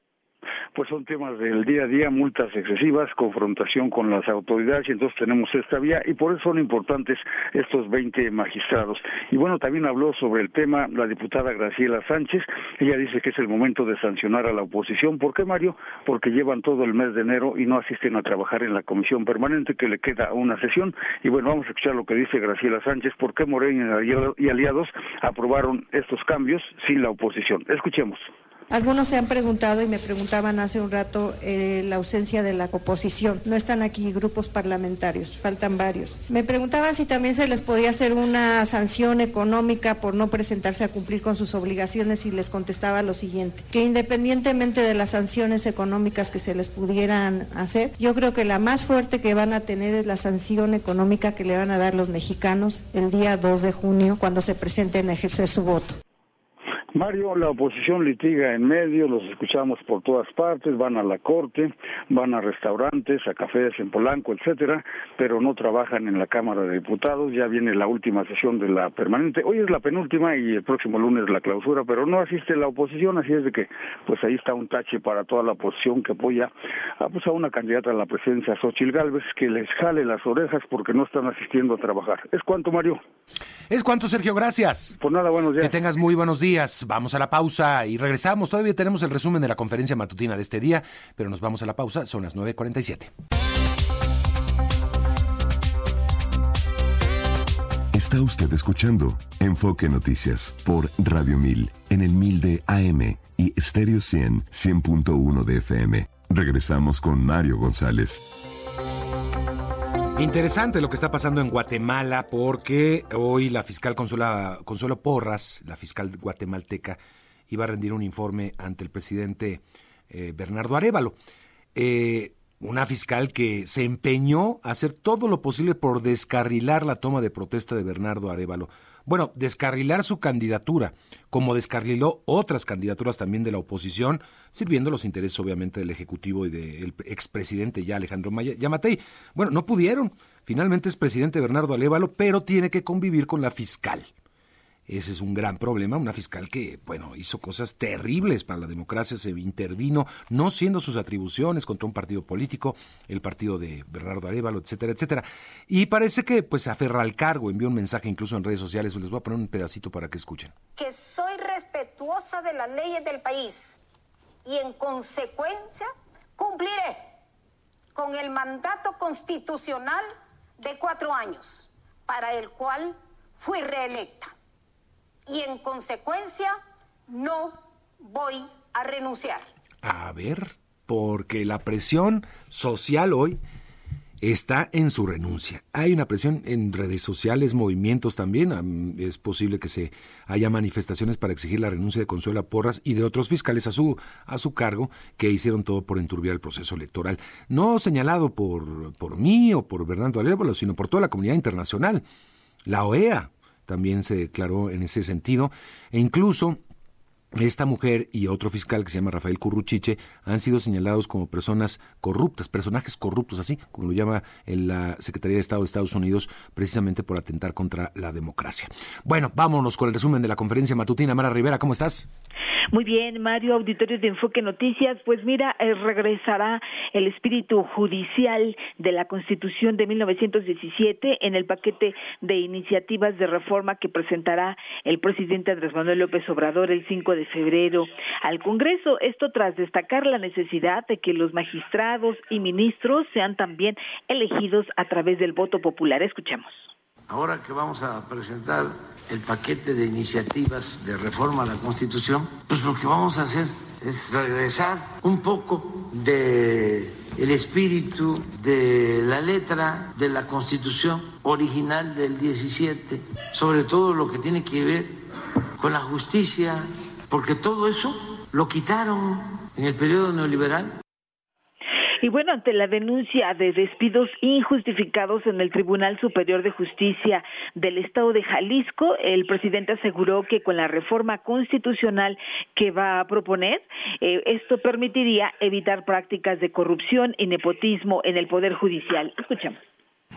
pues son temas del día a día, multas excesivas, confrontación con las autoridades y entonces tenemos esta vía y por eso son importantes estos 20 magistrados. Y bueno, también habló sobre el tema la diputada Graciela Sánchez, ella dice que es el momento de sancionar a la oposición. ¿Por qué, Mario? Porque llevan todo el mes de enero y no asisten a trabajar en la comisión permanente que le queda una sesión. Y bueno, vamos a escuchar lo que dice Graciela Sánchez, por qué Morena y aliados aprobaron estos cambios sin la oposición. Escuchemos. Algunos se han preguntado y me preguntaban hace un rato eh, la ausencia de la oposición. No están aquí grupos parlamentarios, faltan varios. Me preguntaban si también se les podía hacer una sanción económica por no presentarse a cumplir con sus obligaciones y les contestaba lo siguiente, que independientemente de las sanciones económicas que se les pudieran hacer, yo creo que la más fuerte que van a tener es la sanción económica que le van a dar los mexicanos el día 2 de junio cuando se presenten a ejercer su voto. Mario, la oposición litiga en medio, los escuchamos por todas partes, van a la corte, van a restaurantes, a cafés en Polanco, etcétera, pero no trabajan en la Cámara de Diputados. Ya viene la última sesión de la permanente. Hoy es la penúltima y el próximo lunes la clausura, pero no asiste la oposición, así es de que, pues ahí está un tache para toda la oposición que apoya a, pues, a una candidata a la presidencia, Xochil Gálvez, que les jale las orejas porque no están asistiendo a trabajar. ¿Es cuánto, Mario? Es cuánto, Sergio, gracias. Pues nada, buenos días. Que tengas muy buenos días. Vamos a la pausa y regresamos. Todavía tenemos el resumen de la conferencia matutina de este día, pero nos vamos a la pausa. Son las 9.47. Está usted escuchando Enfoque Noticias por Radio 1000 en el 1000 de AM y Stereo 100 100.1 de FM. Regresamos con Mario González. Interesante lo que está pasando en Guatemala porque hoy la fiscal Consuelo, Porras, la fiscal guatemalteca, iba a rendir un informe ante el presidente eh, Bernardo Arevalo. Eh, una fiscal que se empeñó a hacer todo lo posible por descarrilar la toma de protesta de Bernardo Arevalo. Bueno, descarrilar su candidatura, como descarriló otras candidaturas también de la oposición, sirviendo los intereses obviamente del Ejecutivo y del expresidente ya Alejandro Yamatei. Bueno, no pudieron. Finalmente es presidente Bernardo Arevalo, pero tiene que convivir con la fiscal. Ese es un gran problema, una fiscal que, bueno, hizo cosas terribles para la democracia, se intervino, no siendo sus atribuciones contra un partido político, el partido de Bernardo Arevalo, etcétera, etcétera. Y parece que pues se aferra al cargo, envió un mensaje incluso en redes sociales, les voy a poner un pedacito para que escuchen. Que soy respetuosa de las leyes del país y en consecuencia cumpliré con el mandato constitucional de cuatro años, para el cual fui reelecta y en consecuencia no voy a renunciar. A ver, porque la presión social hoy está en su renuncia. Hay una presión en redes sociales, movimientos también. Es posible que se haya manifestaciones para exigir la renuncia de Consuela Porras y de otros fiscales a su, a su cargo que hicieron todo por enturbiar el proceso electoral. No señalado por, por mí o por Bernardo Alévalo, sino por toda la comunidad internacional. La OEA, también se declaró en ese sentido, e incluso esta mujer y otro fiscal que se llama Rafael Curruchiche han sido señalados como personas corruptas, personajes corruptos, así como lo llama la Secretaría de Estado de Estados Unidos, precisamente por atentar contra la democracia. Bueno, vámonos con el resumen de la conferencia matutina. Mara Rivera, ¿cómo estás? Muy bien, Mario, auditorio de Enfoque Noticias. Pues mira, eh, regresará el espíritu judicial de la Constitución de 1917 en el paquete de iniciativas de reforma que presentará el presidente Andrés Manuel López Obrador el 5 de febrero al Congreso. Esto tras destacar la necesidad de que los magistrados y ministros sean también elegidos a través del voto popular. Escuchemos. Ahora que vamos a presentar el paquete de iniciativas de reforma a la Constitución, pues lo que vamos a hacer es regresar un poco de el espíritu de la letra de la Constitución original del 17, sobre todo lo que tiene que ver con la justicia, porque todo eso lo quitaron en el periodo neoliberal. Y bueno, ante la denuncia de despidos injustificados en el Tribunal Superior de Justicia del Estado de Jalisco, el presidente aseguró que con la reforma constitucional que va a proponer, eh, esto permitiría evitar prácticas de corrupción y nepotismo en el Poder Judicial. Escuchamos.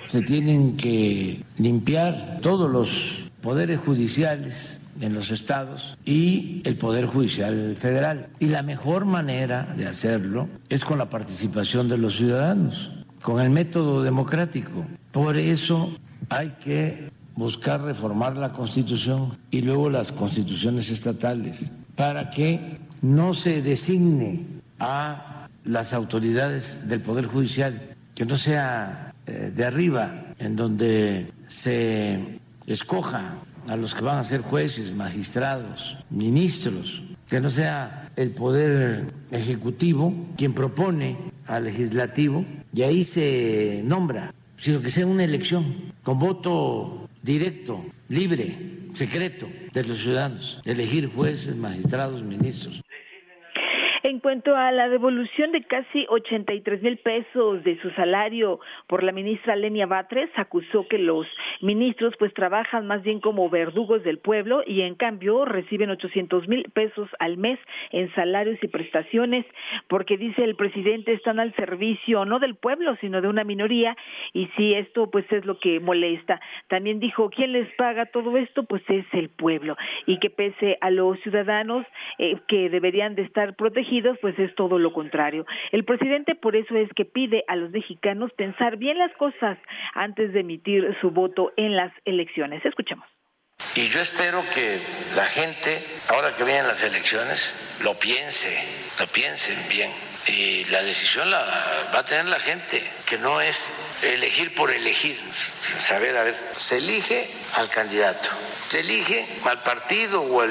Se tienen que limpiar todos los poderes judiciales en los estados y el Poder Judicial Federal. Y la mejor manera de hacerlo es con la participación de los ciudadanos, con el método democrático. Por eso hay que buscar reformar la Constitución y luego las constituciones estatales para que no se designe a las autoridades del Poder Judicial, que no sea eh, de arriba, en donde se escoja a los que van a ser jueces, magistrados, ministros, que no sea el poder ejecutivo quien propone al legislativo y ahí se nombra, sino que sea una elección con voto directo, libre, secreto de los ciudadanos, elegir jueces, magistrados, ministros. En cuanto a la devolución de casi 83 mil pesos de su salario por la ministra Lenia Batres, acusó que los ministros pues trabajan más bien como verdugos del pueblo y en cambio reciben 800 mil pesos al mes en salarios y prestaciones porque dice el presidente están al servicio no del pueblo sino de una minoría y si esto pues es lo que molesta. También dijo quién les paga todo esto pues es el pueblo y que pese a los ciudadanos eh, que deberían de estar protegidos pues es todo lo contrario. El presidente por eso es que pide a los mexicanos pensar bien las cosas antes de emitir su voto en las elecciones. Escuchemos. Y yo espero que la gente, ahora que vienen las elecciones, lo piense, lo piensen bien. Y la decisión la va a tener la gente, que no es elegir por elegir. Saber, a ver, se elige al candidato, se elige al partido o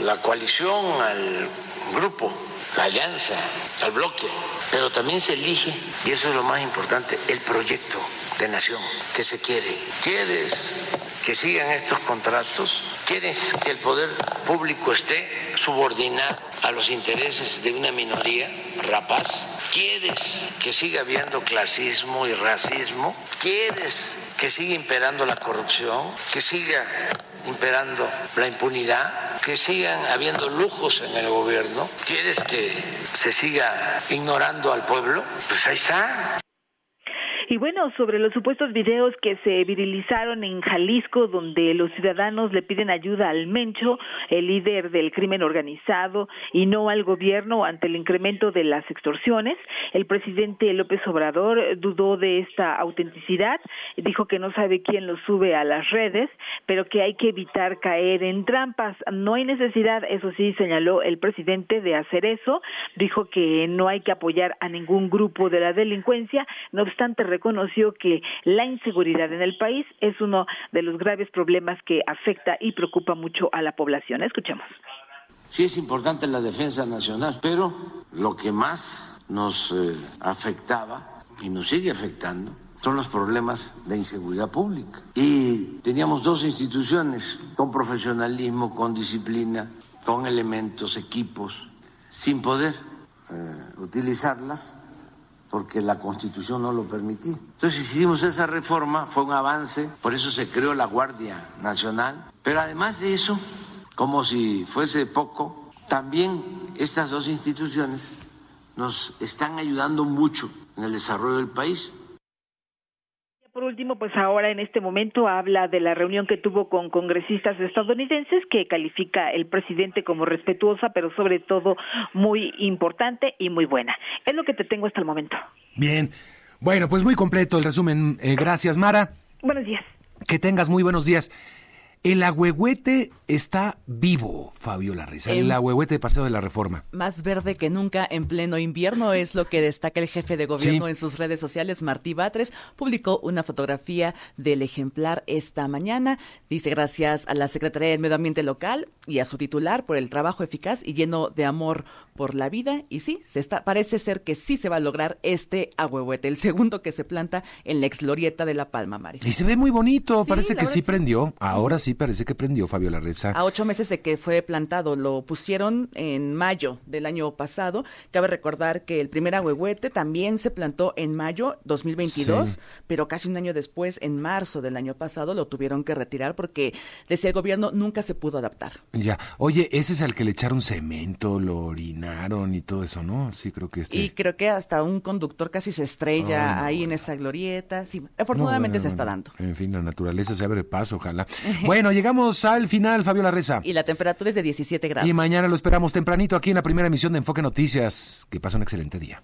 la coalición, al grupo la alianza, al bloque, pero también se elige, y eso es lo más importante, el proyecto de nación que se quiere. ¿Quieres que sigan estos contratos? ¿Quieres que el poder público esté subordinado a los intereses de una minoría rapaz? ¿Quieres que siga habiendo clasismo y racismo? ¿Quieres que siga imperando la corrupción? ¿Que siga imperando la impunidad? ¿Que sigan habiendo lujos en el gobierno? ¿Quieres que se siga ignorando al pueblo? Pues ahí está. Y bueno, sobre los supuestos videos que se virilizaron en Jalisco, donde los ciudadanos le piden ayuda al Mencho, el líder del crimen organizado, y no al gobierno ante el incremento de las extorsiones, el presidente López Obrador dudó de esta autenticidad, dijo que no sabe quién lo sube a las redes, pero que hay que evitar caer en trampas. No hay necesidad, eso sí, señaló el presidente, de hacer eso. Dijo que no hay que apoyar a ningún grupo de la delincuencia. No obstante, reconoció que la inseguridad en el país es uno de los graves problemas que afecta y preocupa mucho a la población. Escuchemos. Sí es importante la defensa nacional, pero lo que más nos eh, afectaba y nos sigue afectando son los problemas de inseguridad pública. Y teníamos dos instituciones con profesionalismo, con disciplina, con elementos, equipos, sin poder eh, utilizarlas porque la constitución no lo permitía. Entonces hicimos esa reforma, fue un avance, por eso se creó la Guardia Nacional, pero además de eso, como si fuese poco, también estas dos instituciones nos están ayudando mucho en el desarrollo del país. Por último, pues ahora en este momento habla de la reunión que tuvo con congresistas estadounidenses que califica el presidente como respetuosa, pero sobre todo muy importante y muy buena. Es lo que te tengo hasta el momento. Bien. Bueno, pues muy completo el resumen. Eh, gracias, Mara. Buenos días. Que tengas muy buenos días. El agüehuete está vivo, Fabio Larriza. El, El- agüehuete de Paseo de la Reforma. Más verde que nunca en pleno invierno es lo que destaca el jefe de gobierno Sí. en sus redes sociales. Martí Batres publicó una fotografía del ejemplar esta mañana. Dice gracias a la Secretaría del Medio Ambiente local y a su titular por el trabajo eficaz y lleno de amor por la vida. Y sí, se está, parece ser que sí se va a lograr este agüehuete, el segundo que se planta en la ex glorieta de La Palma, Mario. Y se ve muy bonito, Sí, parece que sí prendió. Ahora sí parece que prendió, Fabio Larriza. A ocho meses de que fue plantado, lo pusieron en mayo del año pasado. Cabe recordar que el primer ahuehuete también se plantó en mayo 2022, Sí. pero casi un año después, en marzo del año pasado, lo tuvieron que retirar porque, decía el gobierno, nunca se pudo adaptar. Ya. Oye, ese es al que le echaron cemento, lo y todo eso, ¿no? Sí, creo que este. Y creo que hasta un conductor casi se estrella no, ahí en esa glorieta. Sí, afortunadamente No, se está dando. En fin, la naturaleza se abre paso, ojalá. bueno, llegamos al final, Fabio Larreza. Y la temperatura es de 17 grados. Y mañana lo esperamos tempranito aquí en la primera emisión de Enfoque Noticias. Que pase un excelente día.